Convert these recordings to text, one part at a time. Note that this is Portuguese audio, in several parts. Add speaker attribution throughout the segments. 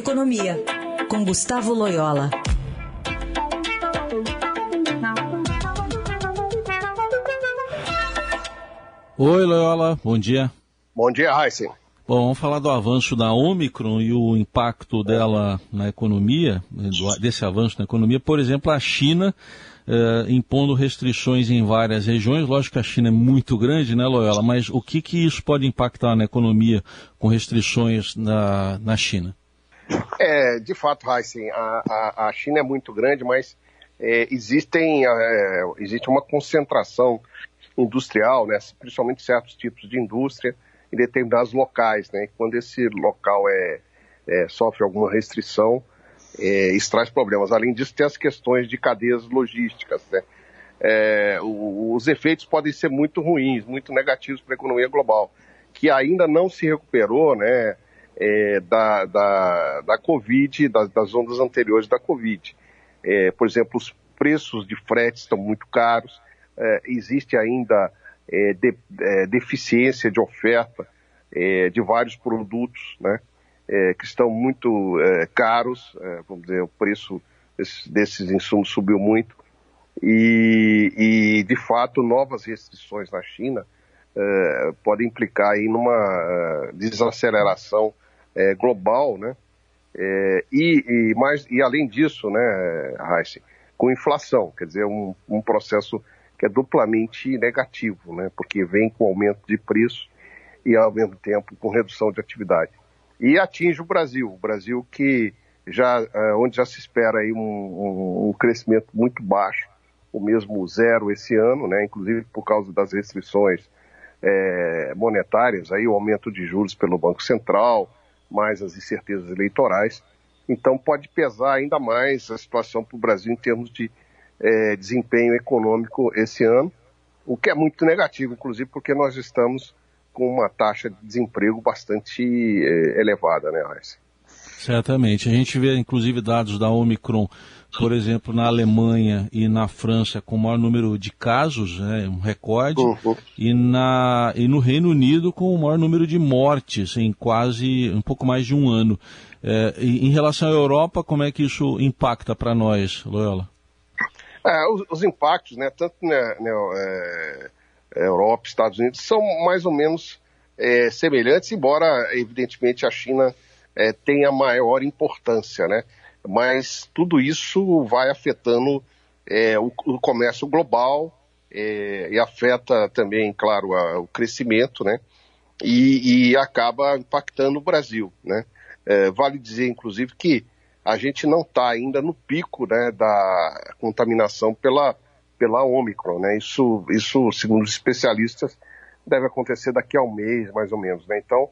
Speaker 1: Economia, com Gustavo Loyola.
Speaker 2: Oi, Loyola, bom dia.
Speaker 3: Bom dia, Heisen.
Speaker 2: Bom, vamos falar do avanço da Omicron e o impacto dela na economia, desse avanço na economia. Por exemplo, a China eh, impondo restrições em várias regiões. Lógico que a China é muito grande, né, Loyola? Mas o que, que isso pode impactar na economia com restrições na, na China?
Speaker 3: É, de fato, Heisen, a, a, a China é muito grande, mas é, existem, é, existe uma concentração industrial, né, principalmente certos tipos de indústria em determinados locais. Né, quando esse local é, é sofre alguma restrição, é, isso traz problemas. Além disso, tem as questões de cadeias logísticas. Né? É, os efeitos podem ser muito ruins, muito negativos para a economia global, que ainda não se recuperou né, é, da, da, da Covid, das, das ondas anteriores da Covid. É, por exemplo, os preços de frete estão muito caros, é, existe ainda é, de, deficiência de oferta de vários produtos, né? é, que estão muito é, caros, é, vamos dizer, o preço desses, desses, insumos subiu muito, e, e, de fato novas restrições na China é, podem implicar aí numa é, desaceleração é, global, né? e, e, mais, e além disso, né, Heisen, com inflação, quer dizer, um, um processo que é duplamente negativo, né? Porque vem com aumento de preço e ao mesmo tempo com redução de atividade e atinge o Brasil. O Brasil que já, é, onde já se espera aí um, um, um, crescimento muito baixo, o mesmo zero esse ano, né, inclusive por causa das restrições é, monetárias, aí o aumento de juros pelo Banco Central, mais as incertezas eleitorais. Então pode pesar ainda mais a situação para o Brasil em termos de é, desempenho econômico esse ano, o que é muito negativo, inclusive porque nós estamos com uma taxa de desemprego bastante é, elevada, né, Raíssa?
Speaker 2: Certamente. A gente vê, inclusive, dados da Omicron, por exemplo, na Alemanha e na França, com o maior número de casos, né, um recorde, uhum. e, na, e no Reino Unido com o maior número de mortes em quase um pouco mais de um ano. É, em relação à Europa, como é que isso impacta para nós, Loyola?
Speaker 3: É, os, os, impactos, né, tanto né, né, é, é, Europa, Estados Unidos, são mais ou menos é, semelhantes, embora, evidentemente, a China é, tenha maior importância, né? Mas tudo isso vai afetando é, o, o, comércio global é, e afeta também, claro, a, o crescimento, né? E, e, acaba impactando o Brasil, né? É, vale dizer, inclusive, que a gente não está ainda no pico né, da contaminação pela pela Omicron, né? Isso, isso, segundo os especialistas, deve acontecer daqui a um mês, mais ou menos, né? Então,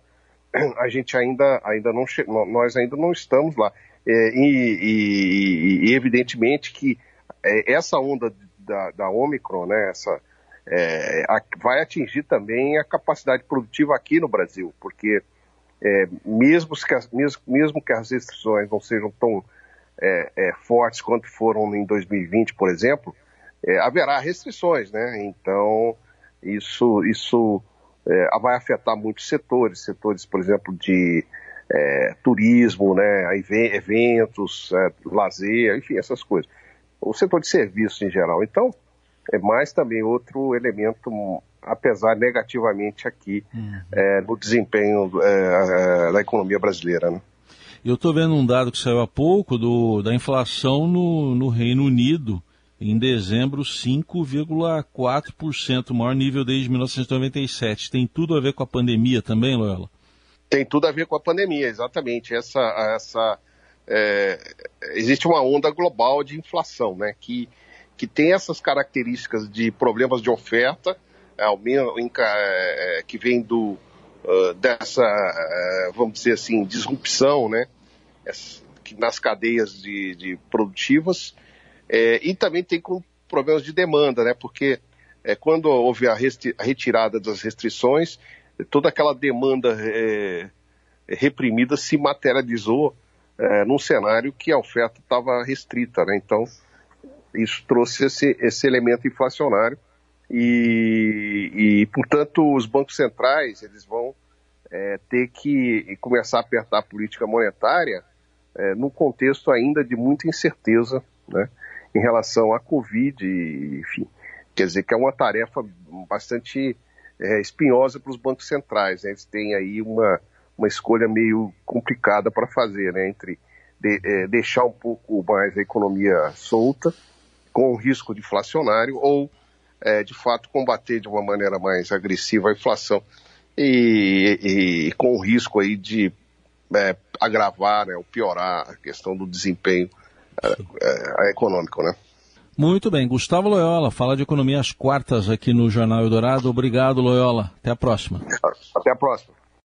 Speaker 3: a gente ainda, ainda não nós ainda não estamos lá. É, e, e, e, evidentemente que é, essa onda da, da Omicron, né? Essa, é, a, vai atingir também a capacidade produtiva aqui no Brasil, porque é, mesmo, que as, mesmo, mesmo, que as restrições não sejam tão é, é, fortes quanto foram em 2020, por exemplo, haverá restrições, né? Então, isso, isso é, vai afetar muitos setores, setores, por exemplo, de é, turismo, né? eventos, é, lazer, enfim, essas coisas. O setor de serviços em geral. Então, é mais também outro elemento, apesar negativamente aqui, uhum. é, no desempenho é, da economia brasileira, né?
Speaker 2: Eu estou vendo um dado que saiu há pouco do, da inflação no, no Reino Unido em dezembro 5,4%, o maior nível desde 1997. Tem tudo a ver com a pandemia também, Loyola?
Speaker 3: Tem tudo a ver com a pandemia, exatamente. Essa, essa, é, existe uma onda global de inflação, né, que, que tem essas características de problemas de oferta, é, é, que vem do, uh, dessa, uh, vamos dizer assim, disrupção, né, nas cadeias de, de produtivas, é, e também tem com problemas de demanda, né? Porque é, quando houve a, a, retirada das restrições, toda aquela demanda é, reprimida se materializou é, num cenário que a oferta estava restrita, né? Então, isso trouxe esse, esse elemento inflacionário e, e, portanto, os bancos centrais eles vão é, ter que começar a apertar a política monetária é, no contexto ainda de muita incerteza né, em relação à Covid, enfim. Quer dizer que é uma tarefa bastante é, espinhosa para os bancos centrais. Né? Eles têm aí uma, uma escolha meio complicada para fazer, né? entre de, é, deixar um pouco mais a economia solta, com o risco de inflacionário, ou, é, de fato, combater de uma maneira mais agressiva a inflação e, e com o risco aí de é, agravar né, ou piorar a questão do desempenho é, econômico, né?
Speaker 2: Muito bem. Gustavo Loyola, fala de economia às quartas aqui no Jornal Eldorado. Obrigado, Loyola. Até a próxima.
Speaker 3: Até a próxima.